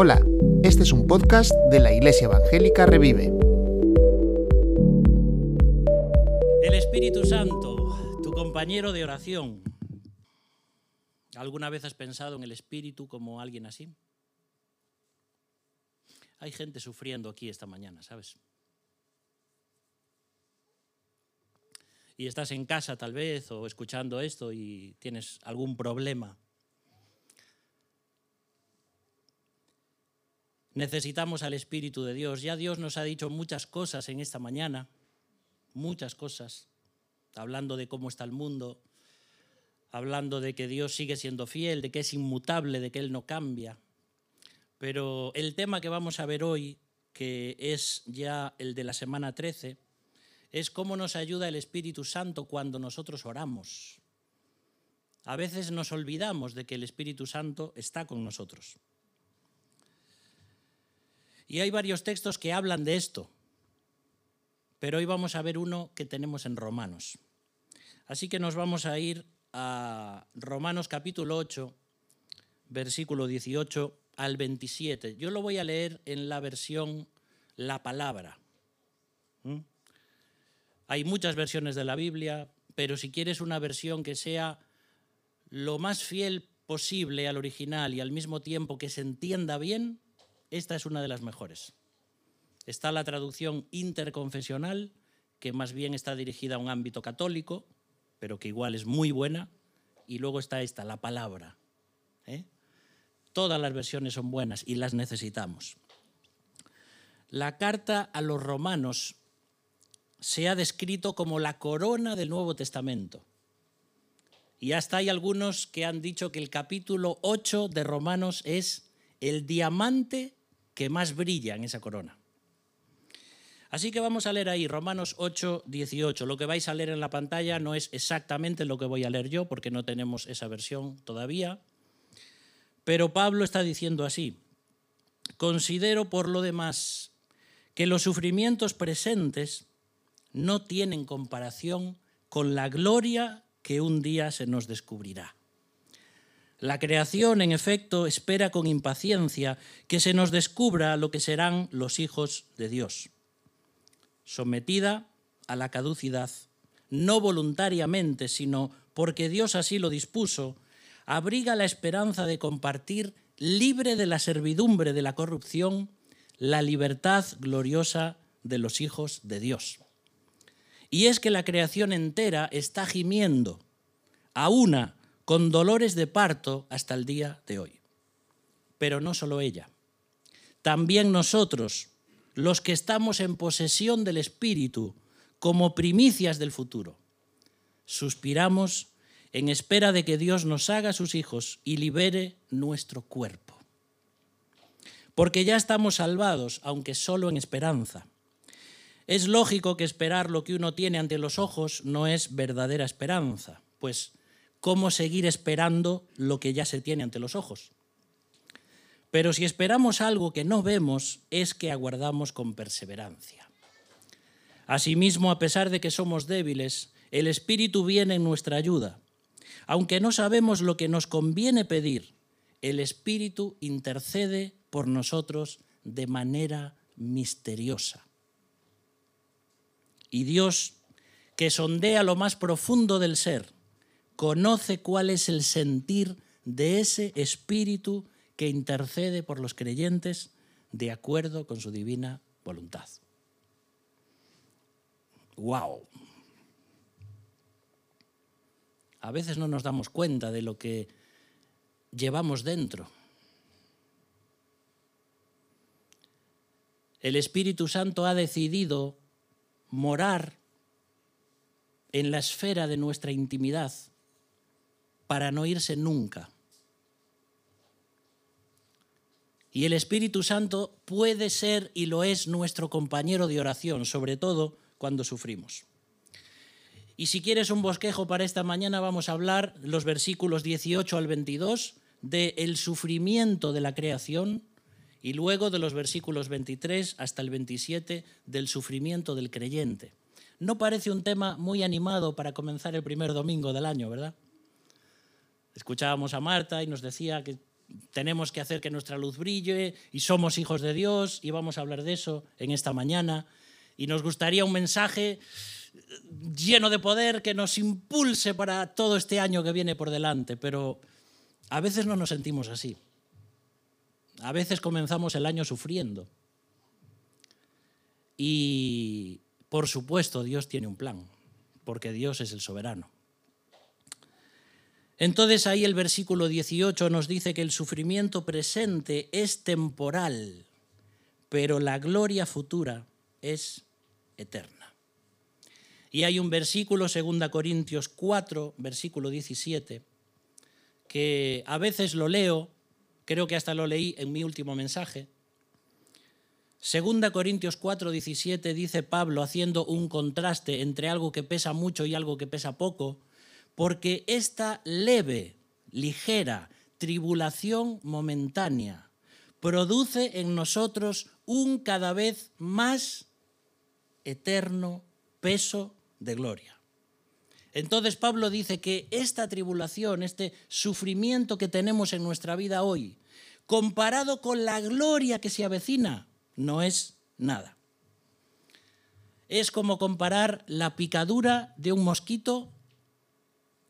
Hola, este es un podcast de la Iglesia Evangélica Revive. El Espíritu Santo, tu compañero de oración. ¿Alguna vez has pensado en el Espíritu como alguien así? Hay gente sufriendo aquí esta mañana, ¿sabes? Y estás en casa tal vez o escuchando esto y tienes algún problema. Necesitamos al Espíritu de Dios. Ya Dios nos ha dicho muchas cosas en esta mañana, muchas cosas, hablando de cómo está el mundo, hablando de que Dios sigue siendo fiel, de que es inmutable, de que Él no cambia. Pero el tema que vamos a ver hoy, que es ya el de la semana 13, es cómo nos ayuda el Espíritu Santo cuando nosotros oramos. A veces nos olvidamos de que el Espíritu Santo está con nosotros. Y hay varios textos que hablan de esto, pero hoy vamos a ver uno que tenemos en Romanos. Así que nos vamos a ir a Romanos capítulo 8, versículo 18 al 27. Yo lo voy a leer en la versión La Palabra. ¿Mm? Hay muchas versiones de la Biblia, pero si quieres una versión que sea lo más fiel posible al original y al mismo tiempo que se entienda bien, esta es una de las mejores. Está la traducción interconfesional, que más bien está dirigida a un ámbito católico, pero que igual es muy buena. Y luego está esta, la palabra. ¿eh? Todas las versiones son buenas y las necesitamos. La carta a los romanos se ha descrito como la corona del Nuevo Testamento. Y hasta hay algunos que han dicho que el capítulo 8 de Romanos es el diamante que más brilla en esa corona. Así que vamos a leer ahí Romanos 8, 18. Lo que vais a leer en la pantalla no es exactamente lo que voy a leer yo, porque no tenemos esa versión todavía. Pero Pablo está diciendo así, considero por lo demás que los sufrimientos presentes no tienen comparación con la gloria que un día se nos descubrirá. La creación, en efecto, espera con impaciencia que se nos descubra lo que serán los hijos de Dios. Sometida a la caducidad, no voluntariamente, sino porque Dios así lo dispuso, abriga la esperanza de compartir, libre de la servidumbre de la corrupción, la libertad gloriosa de los hijos de Dios. Y es que la creación entera está gimiendo, a una con dolores de parto hasta el día de hoy. Pero no solo ella, también nosotros, los que estamos en posesión del Espíritu, como primicias del futuro, suspiramos en espera de que Dios nos haga sus hijos y libere nuestro cuerpo. Porque ya estamos salvados, aunque solo en esperanza. Es lógico que esperar lo que uno tiene ante los ojos no es verdadera esperanza, pues ¿cómo seguir esperando lo que ya se tiene ante los ojos? Pero si esperamos algo que no vemos, es que aguardamos con perseverancia. Asimismo, a pesar de que somos débiles, el Espíritu viene en nuestra ayuda. Aunque no sabemos lo que nos conviene pedir, el Espíritu intercede por nosotros de manera misteriosa. Y Dios, que sondea lo más profundo del ser, conoce cuál es el sentir de ese espíritu que intercede por los creyentes de acuerdo con su divina voluntad. ¡Wow! A veces no nos damos cuenta de lo que llevamos dentro. El Espíritu Santo ha decidido morar en la esfera de nuestra intimidad para no irse nunca. Y el Espíritu Santo puede ser y lo es nuestro compañero de oración, sobre todo cuando sufrimos. Y si quieres un bosquejo para esta mañana, vamos a hablar los versículos 18 al 22 del el sufrimiento de la creación y luego de los versículos 23 hasta el 27 del sufrimiento del creyente. No parece un tema muy animado para comenzar el primer domingo del año, ¿verdad? Escuchábamos a Marta y nos decía que tenemos que hacer que nuestra luz brille y somos hijos de Dios y vamos a hablar de eso en esta mañana. Y nos gustaría un mensaje lleno de poder que nos impulse para todo este año que viene por delante, pero a veces no nos sentimos así. A veces comenzamos el año sufriendo. Y por supuesto Dios tiene un plan, porque Dios es el soberano. Entonces ahí el versículo 18 nos dice que el sufrimiento presente es temporal, pero la gloria futura es eterna. Y hay un versículo, 2 Corintios 4, versículo 17, que a veces lo leo, creo que hasta lo leí en mi último mensaje. 2 Corintios 4, 17 dice Pablo haciendo un contraste entre algo que pesa mucho y algo que pesa poco, porque esta leve, ligera tribulación momentánea produce en nosotros un cada vez más eterno peso de gloria. Entonces Pablo dice que esta tribulación, este sufrimiento que tenemos en nuestra vida hoy, comparado con la gloria que se avecina, no es nada. Es como comparar la picadura de un mosquito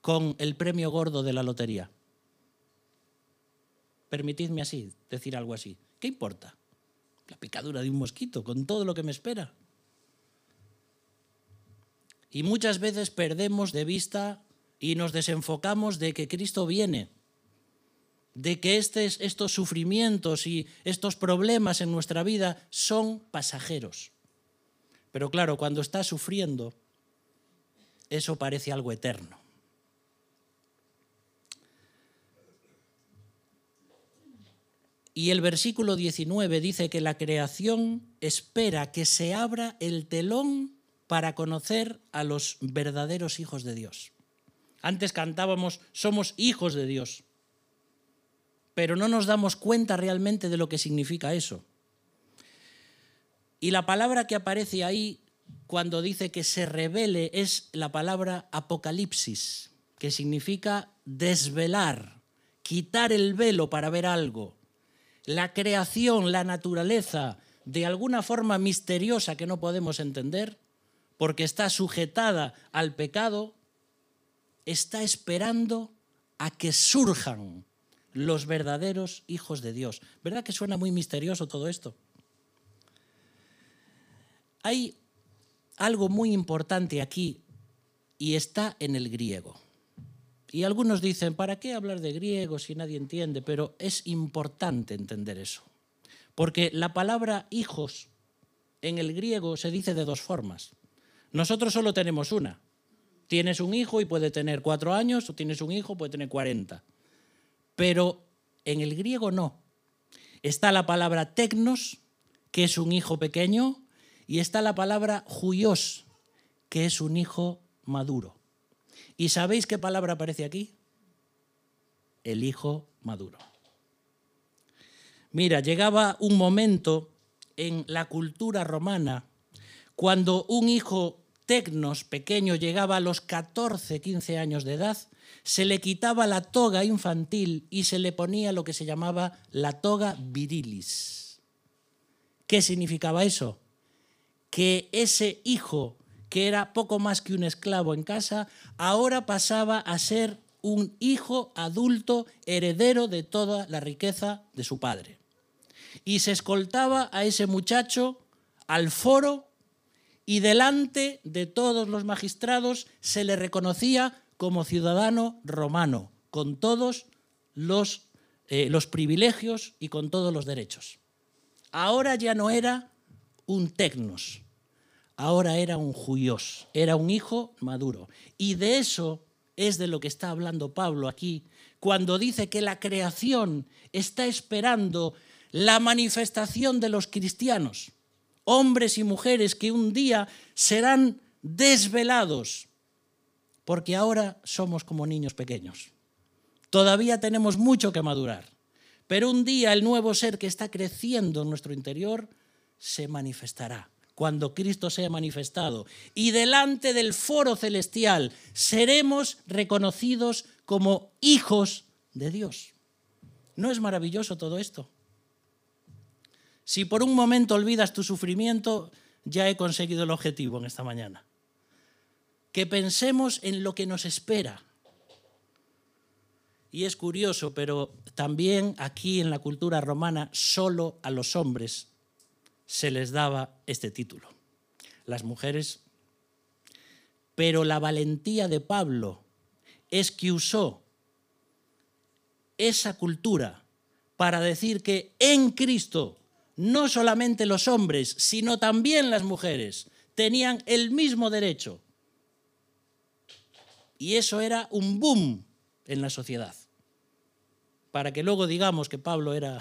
con el premio gordo de la lotería. Permitidme así, decir algo así. ¿Qué importa? La picadura de un mosquito, con todo lo que me espera. Y muchas veces perdemos de vista y nos desenfocamos de que Cristo viene, de que estos sufrimientos y estos problemas en nuestra vida son pasajeros. Pero claro, cuando estás sufriendo, eso parece algo eterno. Y el versículo 19 dice que la creación espera que se abra el telón para conocer a los verdaderos hijos de Dios. Antes cantábamos, somos hijos de Dios, pero no nos damos cuenta realmente de lo que significa eso. Y la palabra que aparece ahí cuando dice que se revele es la palabra apocalipsis, que significa desvelar, quitar el velo para ver algo la creación, la naturaleza, de alguna forma misteriosa que no podemos entender, porque está sujetada al pecado, está esperando a que surjan los verdaderos hijos de Dios. ¿Verdad que suena muy misterioso todo esto? Hay algo muy importante aquí y está en el griego. Y algunos dicen, ¿para qué hablar de griego si nadie entiende? Pero es importante entender eso. Porque la palabra hijos en el griego se dice de dos formas. Nosotros solo tenemos una. Tienes un hijo y puede tener cuatro años, o tienes un hijo, puede tener cuarenta. Pero en el griego no. Está la palabra tecnos, que es un hijo pequeño, y está la palabra juyos, que es un hijo maduro. ¿Y sabéis qué palabra aparece aquí? El hijo maduro. Mira, llegaba un momento en la cultura romana cuando un hijo tecnos pequeño llegaba a los 14, 15 años de edad, se le quitaba la toga infantil y se le ponía lo que se llamaba la toga virilis. ¿Qué significaba eso? Que ese hijo que era poco más que un esclavo en casa, ahora pasaba a ser un hijo adulto heredero de toda la riqueza de su padre. Y se escoltaba a ese muchacho al foro y delante de todos los magistrados se le reconocía como ciudadano romano, con todos los, eh, los privilegios y con todos los derechos. Ahora ya no era un tecnos, ahora era un juyos, era un hijo maduro. Y de eso es de lo que está hablando Pablo aquí, cuando dice que la creación está esperando la manifestación de los cristianos, hombres y mujeres que un día serán desvelados, porque ahora somos como niños pequeños. Todavía tenemos mucho que madurar, pero un día el nuevo ser que está creciendo en nuestro interior se manifestará cuando Cristo sea manifestado. Y delante del foro celestial seremos reconocidos como hijos de Dios. ¿No es maravilloso todo esto? Si por un momento olvidas tu sufrimiento, ya he conseguido el objetivo en esta mañana. Que pensemos en lo que nos espera. Y es curioso, pero también aquí en la cultura romana solo a los hombres se les daba este título. Las mujeres. Pero la valentía de Pablo es que usó esa cultura para decir que en Cristo no solamente los hombres, sino también las mujeres tenían el mismo derecho. Y eso era un boom en la sociedad. Para que luego digamos que Pablo era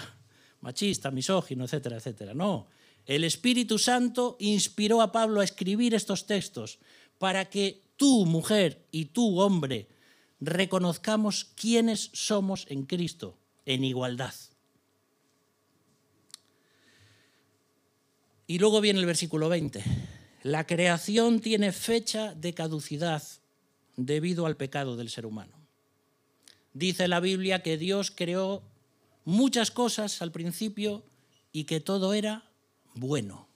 machista, misógino, etcétera, etcétera. No, el Espíritu Santo inspiró a Pablo a escribir estos textos para que tú, mujer, y tú, hombre, reconozcamos quiénes somos en Cristo, en igualdad. Y luego viene el versículo 20. La creación tiene fecha de caducidad debido al pecado del ser humano. Dice la Biblia que Dios creó muchas cosas al principio y que todo era bueno.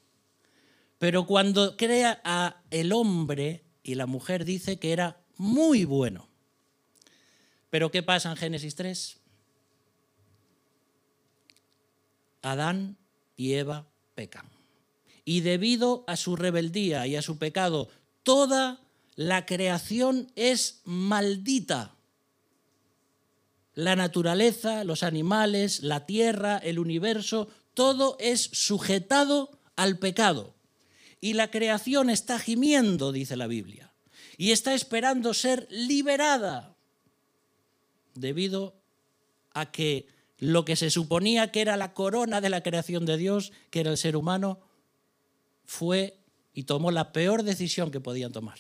Pero cuando crea a el hombre y la mujer dice que era muy bueno. Pero ¿qué pasa en Génesis 3? Adán y Eva pecan. Y debido a su rebeldía y a su pecado, toda la creación es maldita. La naturaleza, los animales, la tierra, el universo, todo es sujetado al pecado. Y la creación está gimiendo, dice la Biblia, y está esperando ser liberada debido a que lo que se suponía que era la corona de la creación de Dios, que era el ser humano, fue y tomó la peor decisión que podían tomar.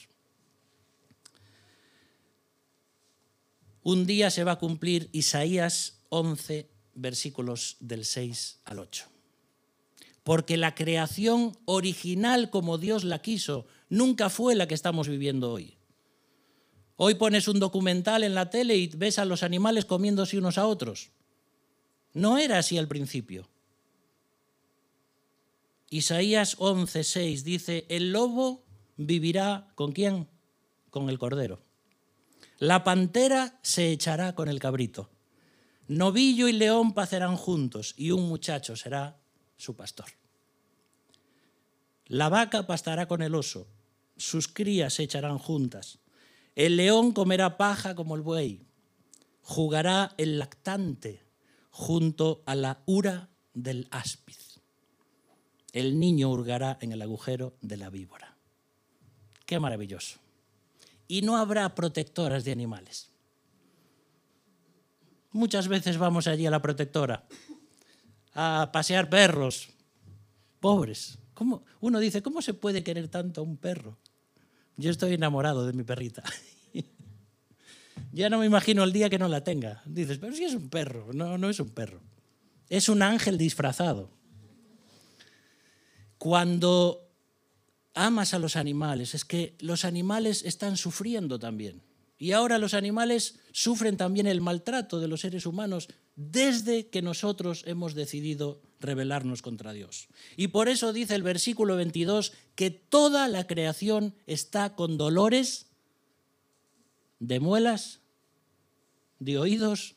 Un día se va a cumplir Isaías 11, versículos del 6 al 8. Porque la creación original como Dios la quiso nunca fue la que estamos viviendo hoy. Hoy pones un documental en la tele y ves a los animales comiéndose unos a otros. No era así al principio. Isaías 11:6 dice, el lobo vivirá con quién? Con el cordero. La pantera se echará con el cabrito. Novillo y león pacerán juntos y un muchacho será su pastor. La vaca pastará con el oso, sus crías se echarán juntas. El león comerá paja como el buey, jugará el lactante junto a la ura del áspiz. El niño hurgará en el agujero de la víbora. Qué maravilloso. Y no habrá protectoras de animales. Muchas veces vamos allí a la protectora a pasear perros. Pobres. ¿Cómo? Uno dice, ¿cómo se puede querer tanto a un perro? Yo estoy enamorado de mi perrita. ya no me imagino el día que no la tenga. Dices, pero si es un perro. No, no es un perro. Es un ángel disfrazado. Cuando amas a los animales, es que los animales están sufriendo también. Y ahora los animales sufren también el maltrato de los seres humanos desde que nosotros hemos decidido rebelarnos contra Dios. Y por eso dice el versículo 22 que toda la creación está con dolores de muelas, de oídos.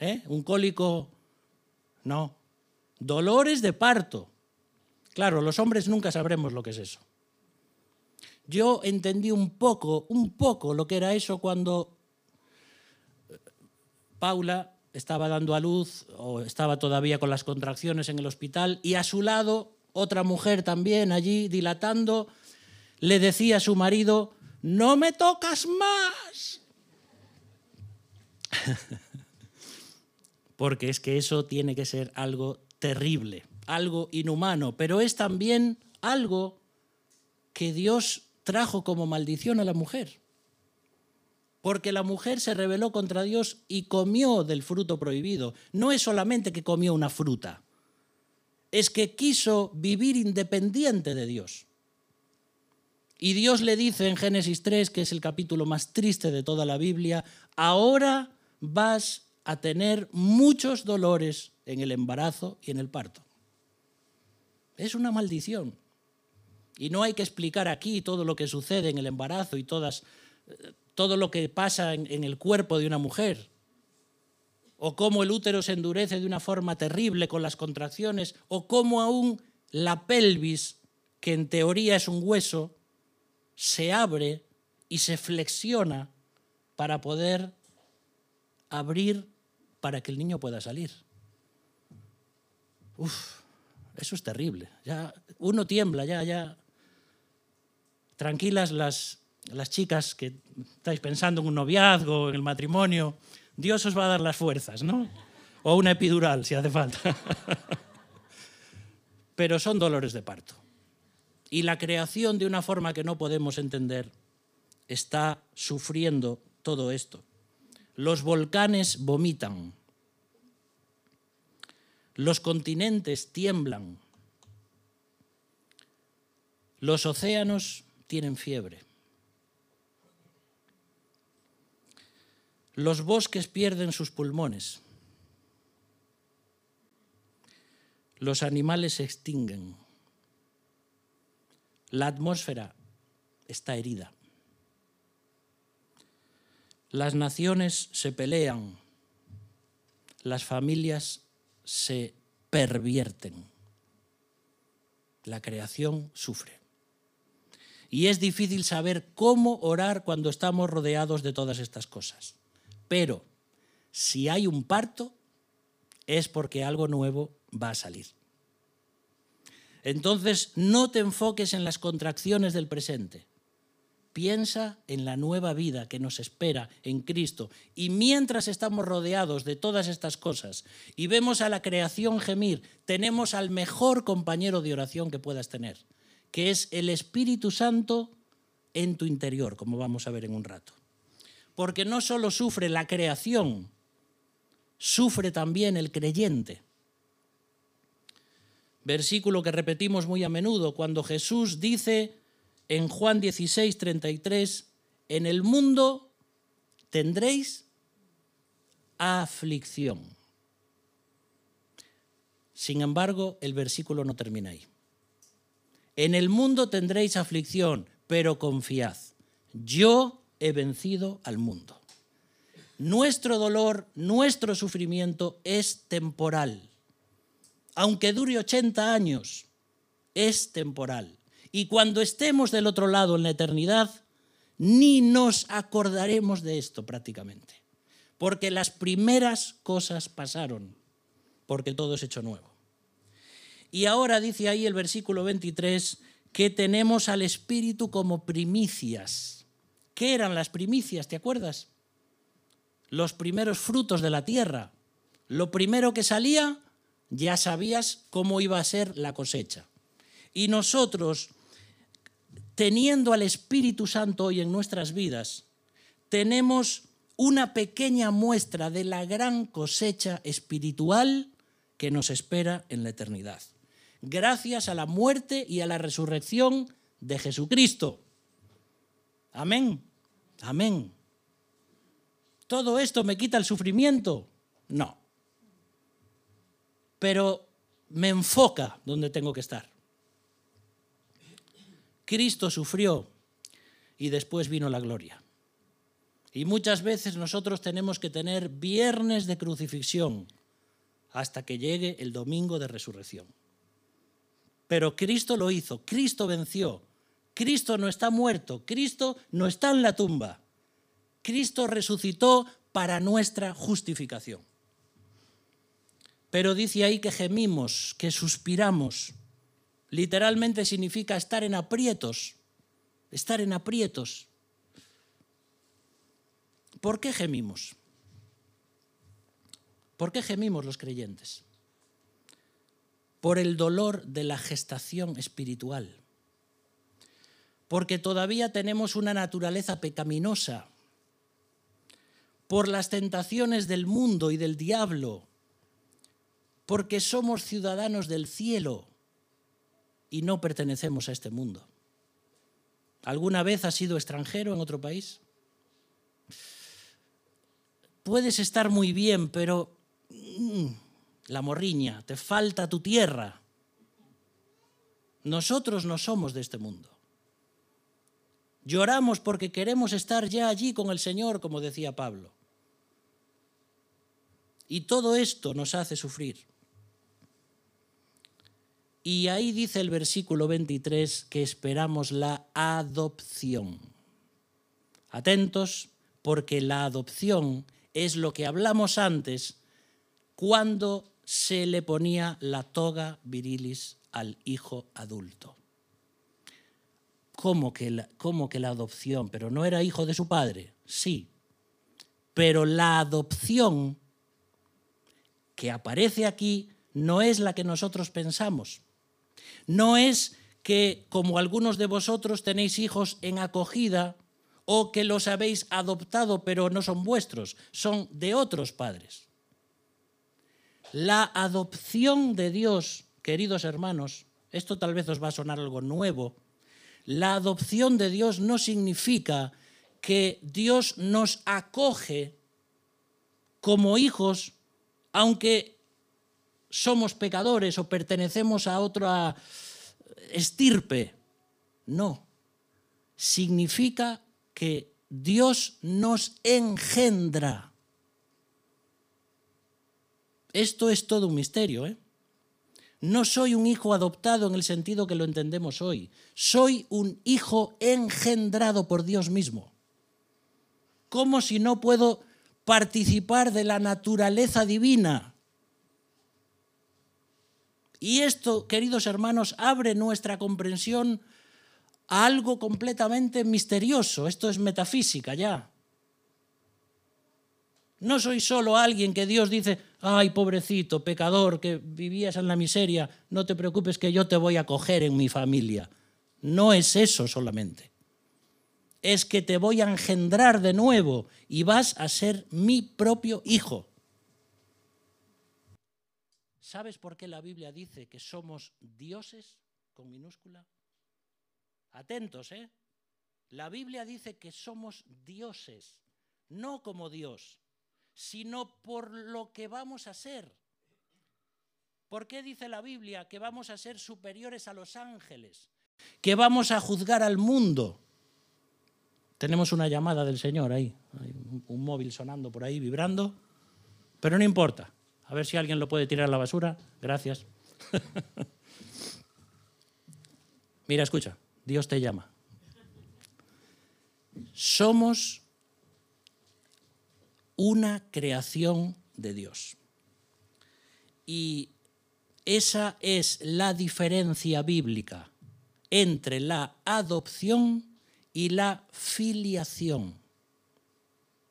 ¿Eh? Un cólico, no. Dolores de parto. Claro, los hombres nunca sabremos lo que es eso. Yo entendí un poco, un poco lo que era eso cuando Paula estaba dando a luz o estaba todavía con las contracciones en el hospital y a su lado otra mujer también allí dilatando le decía a su marido, no me tocas más. Porque es que eso tiene que ser algo terrible, algo inhumano, pero es también algo que Dios trajo como maldición a la mujer porque la mujer se rebeló contra Dios y comió del fruto prohibido. No es solamente que comió una fruta, es que quiso vivir independiente de Dios. Y Dios le dice en Génesis 3, que es el capítulo más triste de toda la Biblia, ahora vas a tener muchos dolores en el embarazo y en el parto. Es una maldición. Y no hay que explicar aquí todo lo que sucede en el embarazo y todas, eh, todo lo que pasa en, el cuerpo de una mujer. O cómo el útero se endurece de una forma terrible con las contracciones. O cómo aún la pelvis, que en teoría es un hueso, se abre y se flexiona para poder abrir para que el niño pueda salir. Uf, eso es terrible. Ya uno tiembla, ya, ya. Tranquilas las, las chicas que estáis pensando en un noviazgo, en el matrimonio, Dios os va a dar las fuerzas, ¿no? O una epidural, si hace falta. Pero son dolores de parto. Y la creación, de una forma que no podemos entender, está sufriendo todo esto. Los volcanes vomitan. Los continentes tiemblan. Los océanos tienen fiebre. Los bosques pierden sus pulmones. Los animales se extinguen. La atmósfera está herida. Las naciones se pelean. Las familias se pervierten. La creación sufre. Y es difícil saber cómo orar cuando estamos rodeados de todas estas cosas. Pero si hay un parto, es porque algo nuevo va a salir. Entonces, no te enfoques en las contracciones del presente. Piensa en la nueva vida que nos espera en Cristo. Y mientras estamos rodeados de todas estas cosas y vemos a la creación gemir, tenemos al mejor compañero de oración que puedas tener, que es el Espíritu Santo en tu interior, como vamos a ver en un rato porque no solo sufre la creación, sufre también el creyente. Versículo que repetimos muy a menudo cuando Jesús dice en Juan 16, 33, en el mundo tendréis aflicción. Sin embargo, el versículo no termina ahí. En el mundo tendréis aflicción, pero confiad. Yo he vencido al mundo. Nuestro dolor, nuestro sufrimiento es temporal. Aunque dure 80 años, es temporal. Y cuando estemos del otro lado en la eternidad, ni nos acordaremos de esto prácticamente. Porque las primeras cosas pasaron, porque todo es hecho nuevo. Y ahora dice ahí el versículo 23 que tenemos al Espíritu como primicias ¿Qué eran las primicias? ¿Te acuerdas? Los primeros frutos de la tierra. Lo primero que salía, ya sabías cómo iba a ser la cosecha. Y nosotros, teniendo al Espíritu Santo hoy en nuestras vidas, tenemos una pequeña muestra de la gran cosecha espiritual que nos espera en la eternidad. Gracias a la muerte y a la resurrección de Jesucristo. Amén. Amén. ¿Todo esto me quita el sufrimiento? No. Pero me enfoca donde tengo que estar. Cristo sufrió y después vino la gloria. Y muchas veces nosotros tenemos que tener viernes de crucifixión hasta que llegue el domingo de resurrección. Pero Cristo lo hizo, Cristo venció, Cristo no está muerto, Cristo no está en la tumba. Cristo resucitó para nuestra justificación. Pero dice ahí que gemimos, que suspiramos. Literalmente significa estar en aprietos, estar en aprietos. ¿Por qué gemimos? ¿Por qué gemimos los creyentes? Por el dolor de la gestación espiritual porque todavía tenemos una naturaleza pecaminosa, por las tentaciones del mundo y del diablo, porque somos ciudadanos del cielo y no pertenecemos a este mundo. ¿Alguna vez has sido extranjero en otro país? puedes estar muy bien, pero mm, la morriña, te falta tu tierra. Nosotros no somos de este mundo. Lloramos porque queremos estar ya allí con el Señor, como decía Pablo. Y todo esto nos hace sufrir. Y ahí dice el versículo 23 que esperamos la adopción. Atentos, porque la adopción es lo que hablamos antes cuando se le ponía la toga virilis al hijo adulto. ¿Cómo que, la, ¿Cómo que la adopción? ¿Pero no era hijo de su padre? Sí. Pero la adopción que aparece aquí no es la que nosotros pensamos. No es que, como algunos de vosotros tenéis hijos en acogida o que los habéis adoptado pero no son vuestros, son de otros padres. La adopción de Dios, queridos hermanos, esto tal vez os va a sonar algo nuevo, la adopción de Dios no significa que Dios nos acoge como hijos, aunque somos pecadores o pertenecemos a otra estirpe. No. Significa que Dios nos engendra. Esto es todo un misterio, ¿eh? No soy un hijo adoptado en el sentido que lo entendemos hoy. Soy un hijo engendrado por Dios mismo. ¿Cómo si no puedo participar de la naturaleza divina? Y esto, queridos hermanos, abre nuestra comprensión a algo completamente misterioso. Esto es metafísica ya. No soy solo alguien que Dios dice, ay, pobrecito, pecador, que vivías en la miseria, no te preocupes que yo te voy a coger en mi familia. No es eso solamente. Es que te voy a engendrar de nuevo y vas a ser mi propio hijo. ¿Sabes por qué la Biblia dice que somos dioses con minúscula? Atentos, ¿eh? La Biblia dice que somos dioses, no como Dios sino por lo que vamos a ser. ¿Por qué dice la Biblia que vamos a ser superiores a los ángeles? Que vamos a juzgar al mundo. Tenemos una llamada del Señor ahí, un móvil sonando por ahí, vibrando, pero no importa. A ver si alguien lo puede tirar a la basura. Gracias. Mira, escucha, Dios te llama. Somos una creación de Dios. Y esa es la diferencia bíblica entre la adopción y la filiación.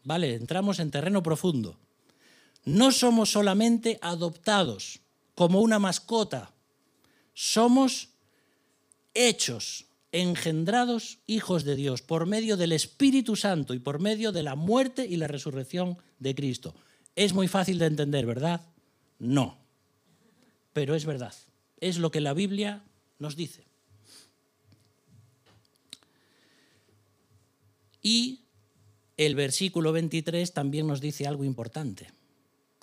Vale, entramos en terreno profundo. No somos solamente adoptados como una mascota, somos hechos engendrados hijos de Dios por medio del Espíritu Santo y por medio de la muerte y la resurrección de Cristo. Es muy fácil de entender, ¿verdad? No. Pero es verdad. Es lo que la Biblia nos dice. Y el versículo 23 también nos dice algo importante,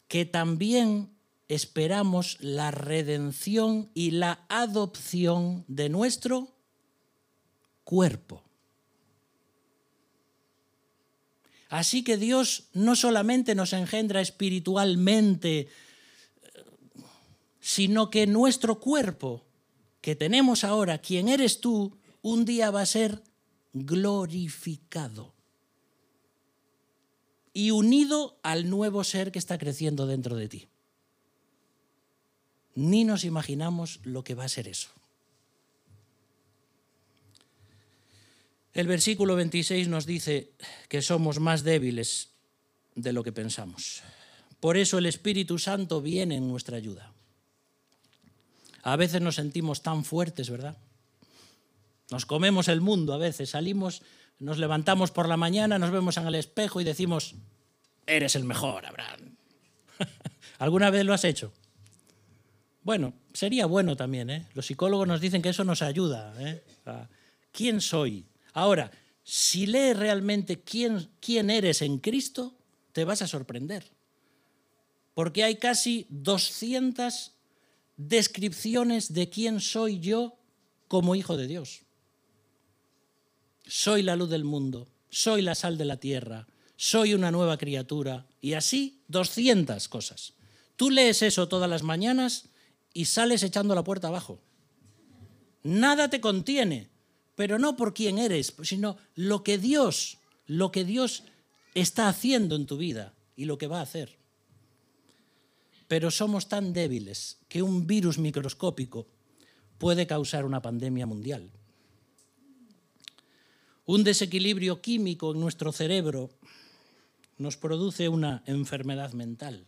que también esperamos la redención y la adopción de nuestro cuerpo. Así que Dios no solamente nos engendra espiritualmente, sino que nuestro cuerpo que tenemos ahora, quien eres tú, un día va a ser glorificado y unido al nuevo ser que está creciendo dentro de ti. Ni nos imaginamos lo que va a ser eso. El versículo 26 nos dice que somos más débiles de lo que pensamos. Por eso el Espíritu Santo viene en nuestra ayuda. A veces nos sentimos tan fuertes, ¿verdad? Nos comemos el mundo a veces, salimos, nos levantamos por la mañana, nos vemos en el espejo y decimos, eres el mejor, Abraham. ¿Alguna vez lo has hecho? Bueno, sería bueno también, ¿eh? Los psicólogos nos dicen que eso nos ayuda. ¿eh? ¿Quién soy? Ahora, si lees realmente quién, quién eres en Cristo, te vas a sorprender. Porque hay casi 200 descripciones de quién soy yo como hijo de Dios. Soy la luz del mundo, soy la sal de la tierra, soy una nueva criatura y así 200 cosas. Tú lees eso todas las mañanas y sales echando la puerta abajo. Nada te contiene, pero no por quién eres, sino lo que Dios, lo que Dios está haciendo en tu vida y lo que va a hacer. Pero somos tan débiles que un virus microscópico puede causar una pandemia mundial. Un desequilibrio químico en nuestro cerebro nos produce una enfermedad mental.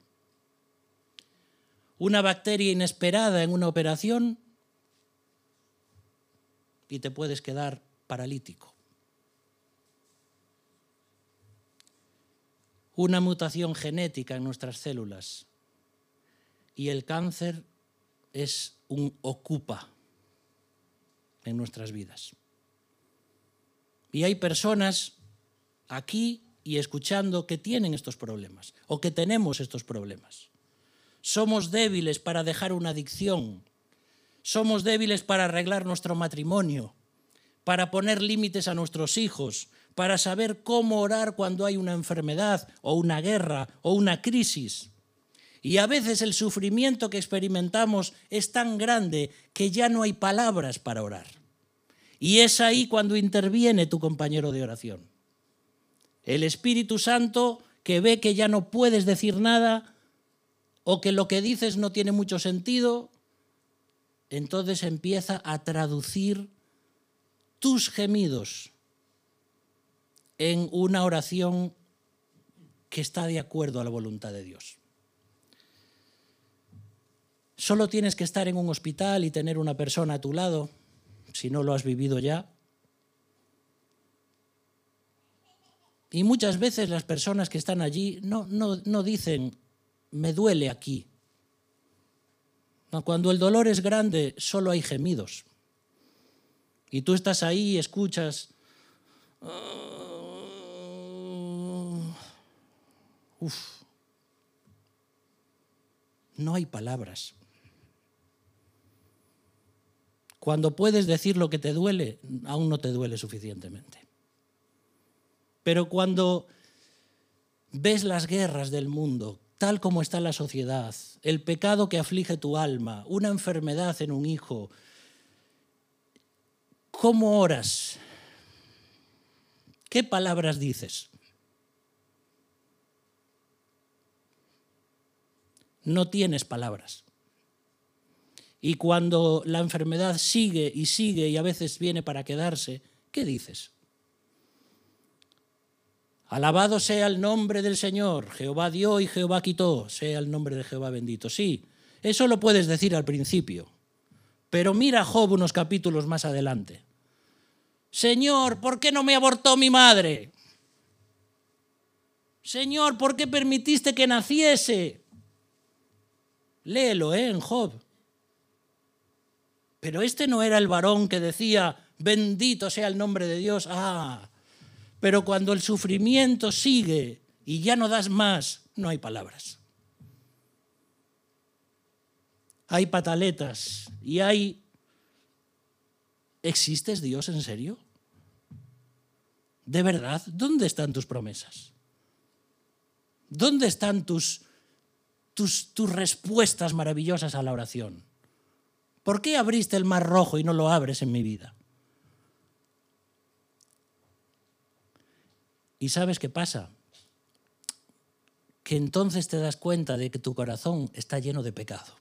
Una bacteria inesperada en una operación y te puedes quedar paralítico. Una mutación genética en nuestras células y el cáncer es un ocupa en nuestras vidas. Y hay personas aquí y escuchando que tienen estos problemas o que tenemos estos problemas. Somos débiles para dejar una adicción. Somos débiles para arreglar nuestro matrimonio, para poner límites a nuestros hijos, para saber cómo orar cuando hay una enfermedad o una guerra o una crisis. Y a veces el sufrimiento que experimentamos es tan grande que ya no hay palabras para orar. Y es ahí cuando interviene tu compañero de oración. El Espíritu Santo que ve que ya no puedes decir nada o que lo que dices no tiene mucho sentido, entonces empieza a traducir tus gemidos en una oración que está de acuerdo a la voluntad de Dios. Solo tienes que estar en un hospital y tener una persona a tu lado, si no lo has vivido ya. Y muchas veces las personas que están allí no, no, dicen, me duele aquí. Cuando el dolor es grande, solo hay gemidos. Y tú estás ahí y escuchas... uf, no hay palabras. Cuando puedes decir lo que te duele, aún no te duele suficientemente. Pero cuando ves las guerras del mundo, tal como está la sociedad, el pecado que aflige tu alma, una enfermedad en un hijo, ¿cómo oras? ¿Qué palabras dices? No tienes palabras. Y cuando la enfermedad sigue y sigue y a veces viene para quedarse, ¿qué dices? Alabado sea el nombre del Señor, Jehová dio y Jehová quitó, sea el nombre de Jehová bendito. Sí, eso lo puedes decir al principio, pero mira Job unos capítulos más adelante. Señor, ¿por qué no me abortó mi madre? Señor, ¿por qué permitiste que naciese? Léelo, ¿eh? En Job. Pero este no era el varón que decía, bendito sea el nombre de Dios. Ah, pero cuando el sufrimiento sigue y ya no das más, no hay palabras. Hay pataletas y hay... ¿Existes Dios en serio? ¿De verdad? ¿Dónde están tus promesas? ¿Dónde están tus, tus, tus respuestas maravillosas a la oración? ¿Por qué abriste el mar rojo y no lo abres en mi vida? ¿Y sabes qué pasa? Que entonces te das cuenta de que tu corazón está lleno de pecado.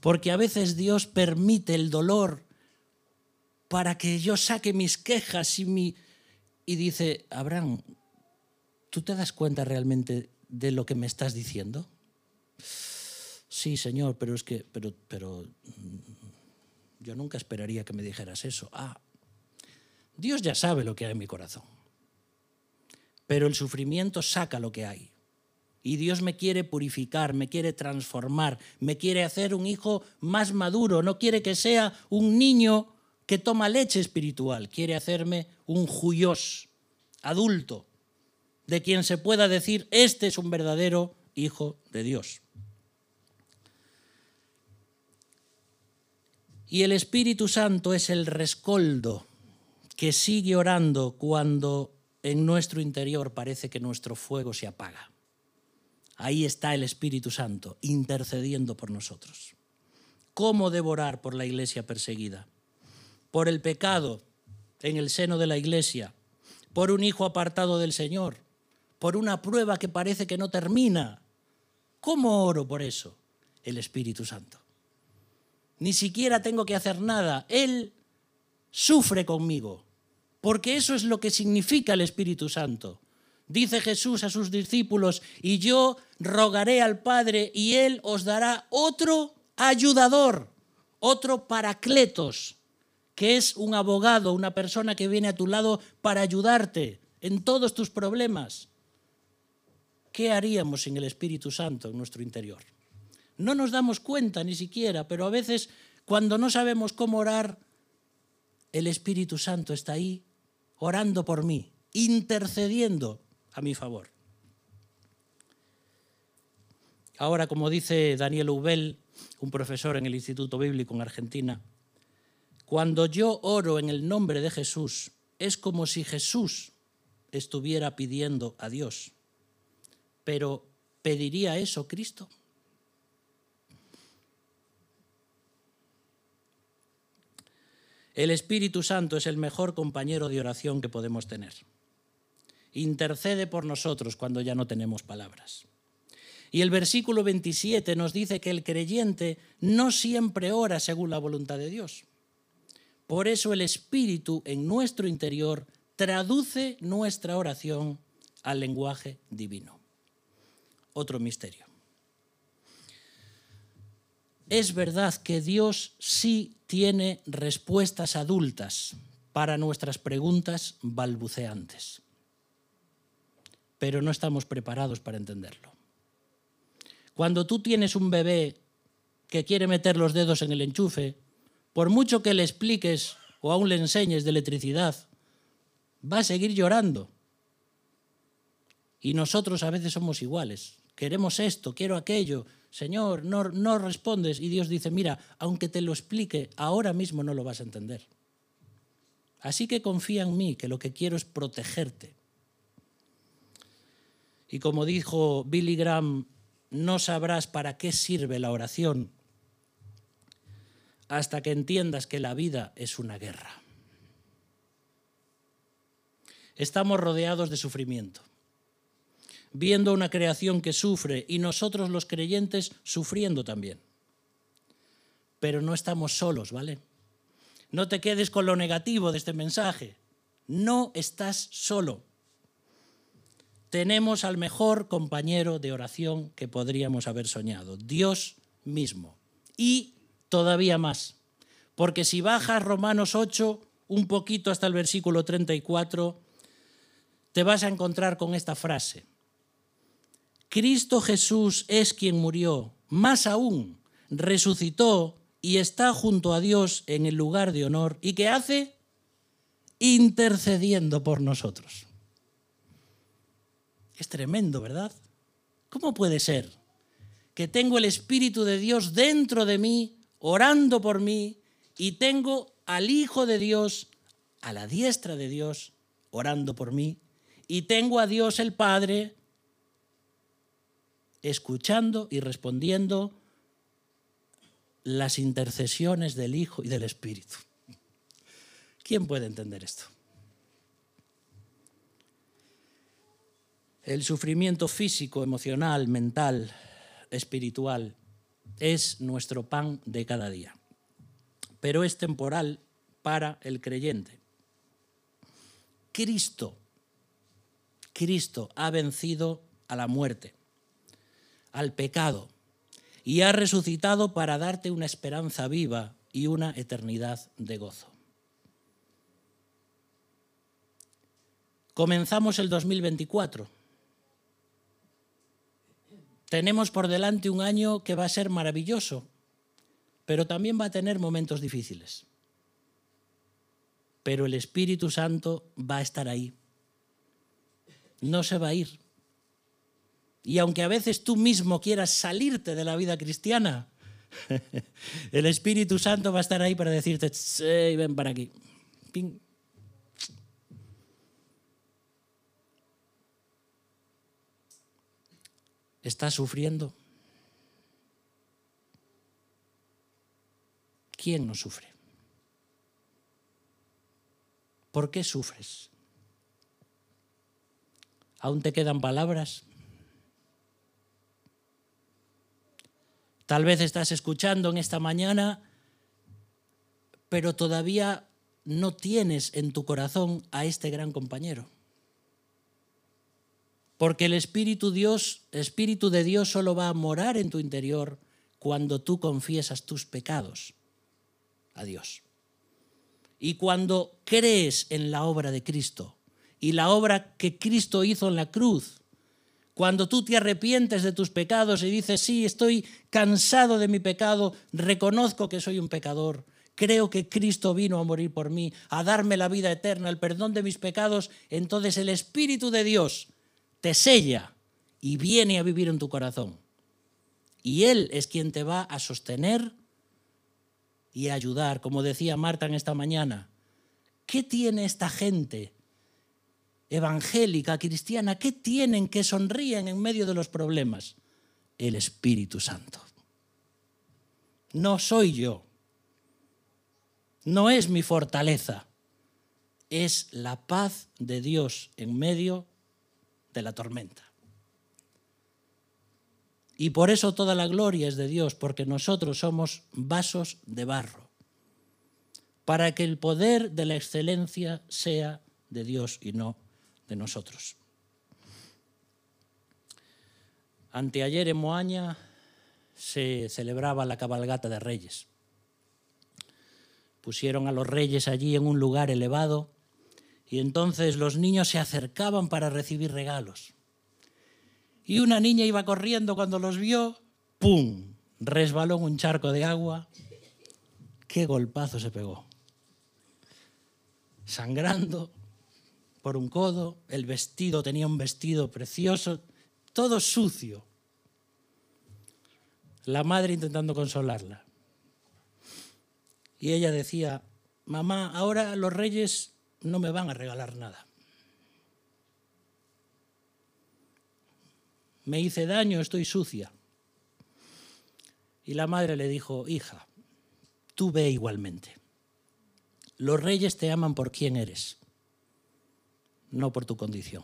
Porque a veces Dios permite el dolor para que yo saque mis quejas y mi... Y dice, Abraham, ¿tú te das cuenta realmente de lo que me estás diciendo? sí, Señor, pero es que, pero, pero mm, yo nunca esperaría que me dijeras eso. Ah, Dios ya sabe lo que hay en mi corazón. Pero el sufrimiento saca lo que hay. Y Dios me quiere purificar, me quiere transformar, me quiere hacer un hijo más maduro, no quiere que sea un niño que toma leche espiritual, quiere hacerme un juyos, adulto, de quien se pueda decir, este es un verdadero Hijo de Dios. Y el Espíritu Santo es el rescoldo que sigue orando cuando en nuestro interior parece que nuestro fuego se apaga. Ahí está el Espíritu Santo intercediendo por nosotros. ¿Cómo devorar por la iglesia perseguida? Por el pecado en el seno de la iglesia, por un hijo apartado del Señor, por una prueba que parece que no termina. ¿Cómo oro por eso? El Espíritu Santo. Ni siquiera tengo que hacer nada. Él sufre conmigo, porque eso es lo que significa el Espíritu Santo. Dice Jesús a sus discípulos, y yo rogaré al Padre y Él os dará otro ayudador, otro paracletos, que es un abogado, una persona que viene a tu lado para ayudarte en todos tus problemas. ¿Qué haríamos sin el Espíritu Santo en nuestro interior? No nos damos cuenta ni siquiera, pero a veces cuando no sabemos cómo orar, el Espíritu Santo está ahí orando por mí, intercediendo a mi favor. Ahora, como dice Daniel Ubel, un profesor en el Instituto Bíblico en Argentina, cuando yo oro en el nombre de Jesús, es como si Jesús estuviera pidiendo a Dios. Pero, ¿pediría eso Cristo? El Espíritu Santo es el mejor compañero de oración que podemos tener. Intercede por nosotros cuando ya no tenemos palabras. Y el versículo 27 nos dice que el creyente no siempre ora según la voluntad de Dios. Por eso el Espíritu en nuestro interior traduce nuestra oración al lenguaje divino. Otro misterio. Es verdad que Dios sí tiene respuestas adultas para nuestras preguntas balbuceantes, pero no estamos preparados para entenderlo. Cuando tú tienes un bebé que quiere meter los dedos en el enchufe, por mucho que le expliques o aún le enseñes de electricidad, va a seguir llorando. Y nosotros a veces somos iguales. Queremos esto, quiero aquello, Señor, no, respondes. Y Dios dice, mira, aunque te lo explique, ahora mismo no lo vas a entender. Así que confía en mí, que lo que quiero es protegerte. Y como dijo Billy Graham, no sabrás para qué sirve la oración hasta que entiendas que la vida es una guerra. Estamos rodeados de sufrimiento viendo una creación que sufre y nosotros los creyentes sufriendo también. Pero no estamos solos, ¿vale? No te quedes con lo negativo de este mensaje. No estás solo. Tenemos al mejor compañero de oración que podríamos haber soñado, Dios mismo. Y todavía más, porque si bajas Romanos 8 un poquito hasta el versículo 34, te vas a encontrar con esta frase. Cristo Jesús es quien murió, más aún, resucitó y está junto a Dios en el lugar de honor. ¿Y qué hace? Intercediendo por nosotros. Es tremendo, ¿verdad? ¿Cómo puede ser que tengo el Espíritu de Dios dentro de mí, orando por mí, y tengo al Hijo de Dios a la diestra de Dios, orando por mí, y tengo a Dios el Padre escuchando y respondiendo las intercesiones del Hijo y del Espíritu. ¿Quién puede entender esto? El sufrimiento físico, emocional, mental, espiritual es nuestro pan de cada día, pero es temporal para el creyente. Cristo, Cristo ha vencido a la muerte al pecado y ha resucitado para darte una esperanza viva y una eternidad de gozo. Comenzamos el 2024. Tenemos por delante un año que va a ser maravilloso, pero también va a tener momentos difíciles. Pero el Espíritu Santo va a estar ahí no se va a ir. Y aunque a veces tú mismo quieras salirte de la vida cristiana, el Espíritu Santo va a estar ahí para decirte, ven para aquí. ¿Estás sufriendo? ¿Quién no sufre? ¿Por qué sufres? ¿Aún te quedan palabras? Tal vez estás escuchando en esta mañana, pero todavía no tienes en tu corazón a este gran compañero. Porque el Espíritu, Dios, Espíritu de Dios solo va a morar en tu interior cuando tú confiesas tus pecados a Dios. Y cuando crees en la obra de Cristo y la obra que Cristo hizo en la cruz, cuando tú te arrepientes de tus pecados y dices, sí, estoy cansado de mi pecado, reconozco que soy un pecador, creo que Cristo vino a morir por mí, a darme la vida eterna, el perdón de mis pecados, entonces el Espíritu de Dios te sella y viene a vivir en tu corazón. Y Él es quien te va a sostener y a ayudar, como decía Marta en esta mañana. ¿Qué tiene esta gente evangélica, cristiana, ¿qué tienen que sonríen en medio de los problemas? El Espíritu Santo. No soy yo. No es mi fortaleza. Es la paz de Dios en medio de la tormenta. Y por eso toda la gloria es de Dios, porque nosotros somos vasos de barro, para que el poder de la excelencia sea de Dios y no de nosotros. Anteayer en Moaña se celebraba la cabalgata de reyes. Pusieron a los reyes allí en un lugar elevado y entonces los niños se acercaban para recibir regalos. Y una niña iba corriendo cuando los vio, ¡pum! Resbaló en un charco de agua. ¡Qué golpazo se pegó! Sangrando, por un codo, el vestido tenía un vestido precioso, todo sucio. La madre intentando consolarla. Y ella decía, mamá, ahora los reyes no me van a regalar nada. Me hice daño, estoy sucia. Y la madre le dijo, hija, tú ve igualmente. Los reyes te aman por quien eres no por tu condición.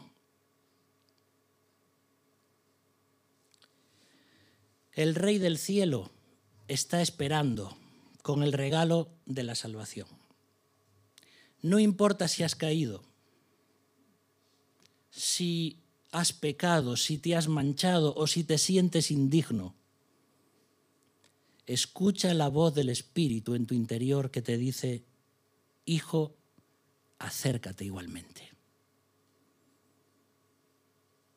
El Rey del Cielo está esperando con el regalo de la salvación. No importa si has caído, si has pecado, si te has manchado o si te sientes indigno. Escucha la voz del Espíritu en tu interior que te dice, Hijo, acércate igualmente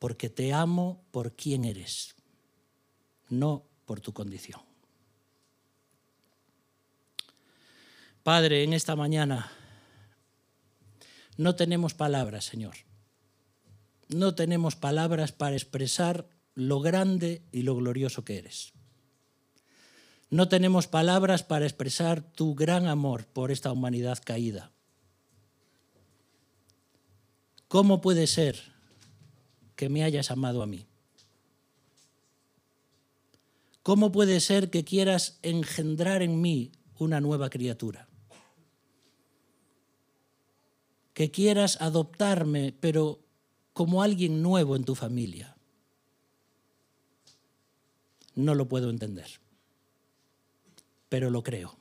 porque te amo por quien eres, no por tu condición. Padre, en esta mañana no tenemos palabras, Señor. No tenemos palabras para expresar lo grande y lo glorioso que eres. No tenemos palabras para expresar tu gran amor por esta humanidad caída. ¿Cómo puede ser que me hayas amado a mí? ¿Cómo puede ser que quieras engendrar en mí una nueva criatura? Que quieras adoptarme, pero como alguien nuevo en tu familia. No lo puedo entender, pero lo creo.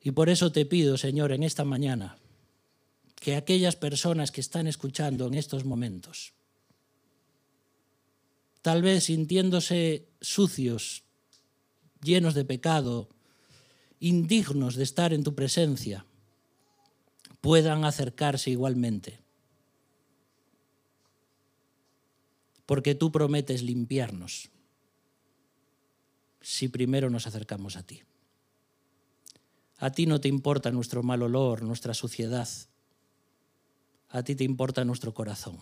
Y por eso te pido, Señor, en esta mañana, que aquellas personas que están escuchando en estos momentos, tal vez sintiéndose sucios, llenos de pecado, indignos de estar en tu presencia, puedan acercarse igualmente. Porque tú prometes limpiarnos si primero nos acercamos a ti. A ti no te importa nuestro mal olor, nuestra suciedad. A ti te importa nuestro corazón.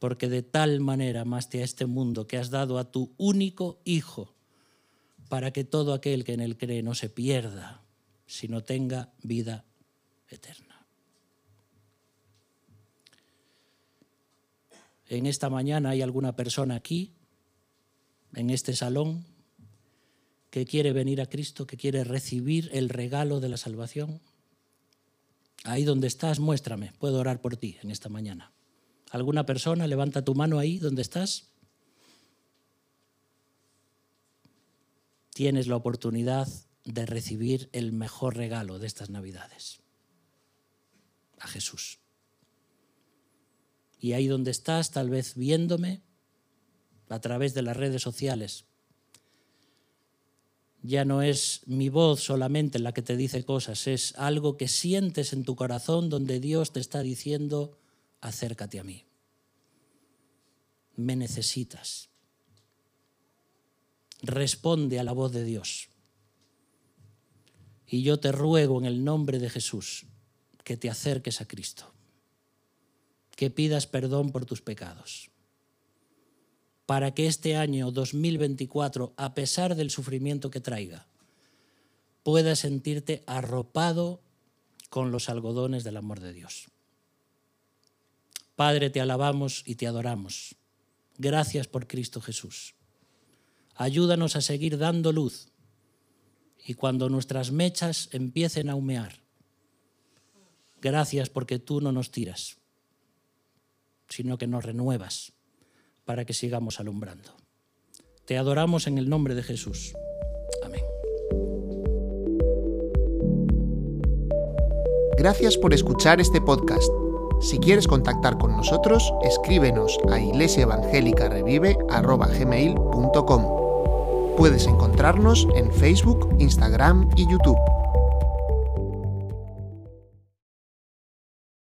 Porque de tal manera amaste a este mundo que has dado a tu único Hijo, para que todo aquel que en él cree no se pierda, sino tenga vida eterna. En esta mañana hay alguna persona aquí, en este salón, que quiere venir a Cristo, que quiere recibir el regalo de la salvación. Ahí donde estás, muéstrame, puedo orar por ti en esta mañana. ¿Alguna persona? Levanta tu mano ahí donde estás. Tienes la oportunidad de recibir el mejor regalo de estas Navidades, a Jesús. Y ahí donde estás, tal vez viéndome a través de las redes sociales, ya no es mi voz solamente la que te dice cosas, es algo que sientes en tu corazón donde Dios te está diciendo, acércate a mí. Me necesitas. Responde a la voz de Dios. Y yo te ruego en el nombre de Jesús que te acerques a Cristo, que pidas perdón por tus pecados para que este año 2024, a pesar del sufrimiento que traiga, puedas sentirte arropado con los algodones del amor de Dios. Padre, te alabamos y te adoramos. Gracias por Cristo Jesús. Ayúdanos a seguir dando luz y cuando nuestras mechas empiecen a humear, gracias porque tú no nos tiras, sino que nos renuevas para que sigamos alumbrando. Te adoramos en el nombre de Jesús. Amén. Gracias por escuchar este podcast. Si quieres contactar con nosotros, escríbenos a iglesiaevangelicarevive.com. Puedes encontrarnos en Facebook, Instagram y YouTube.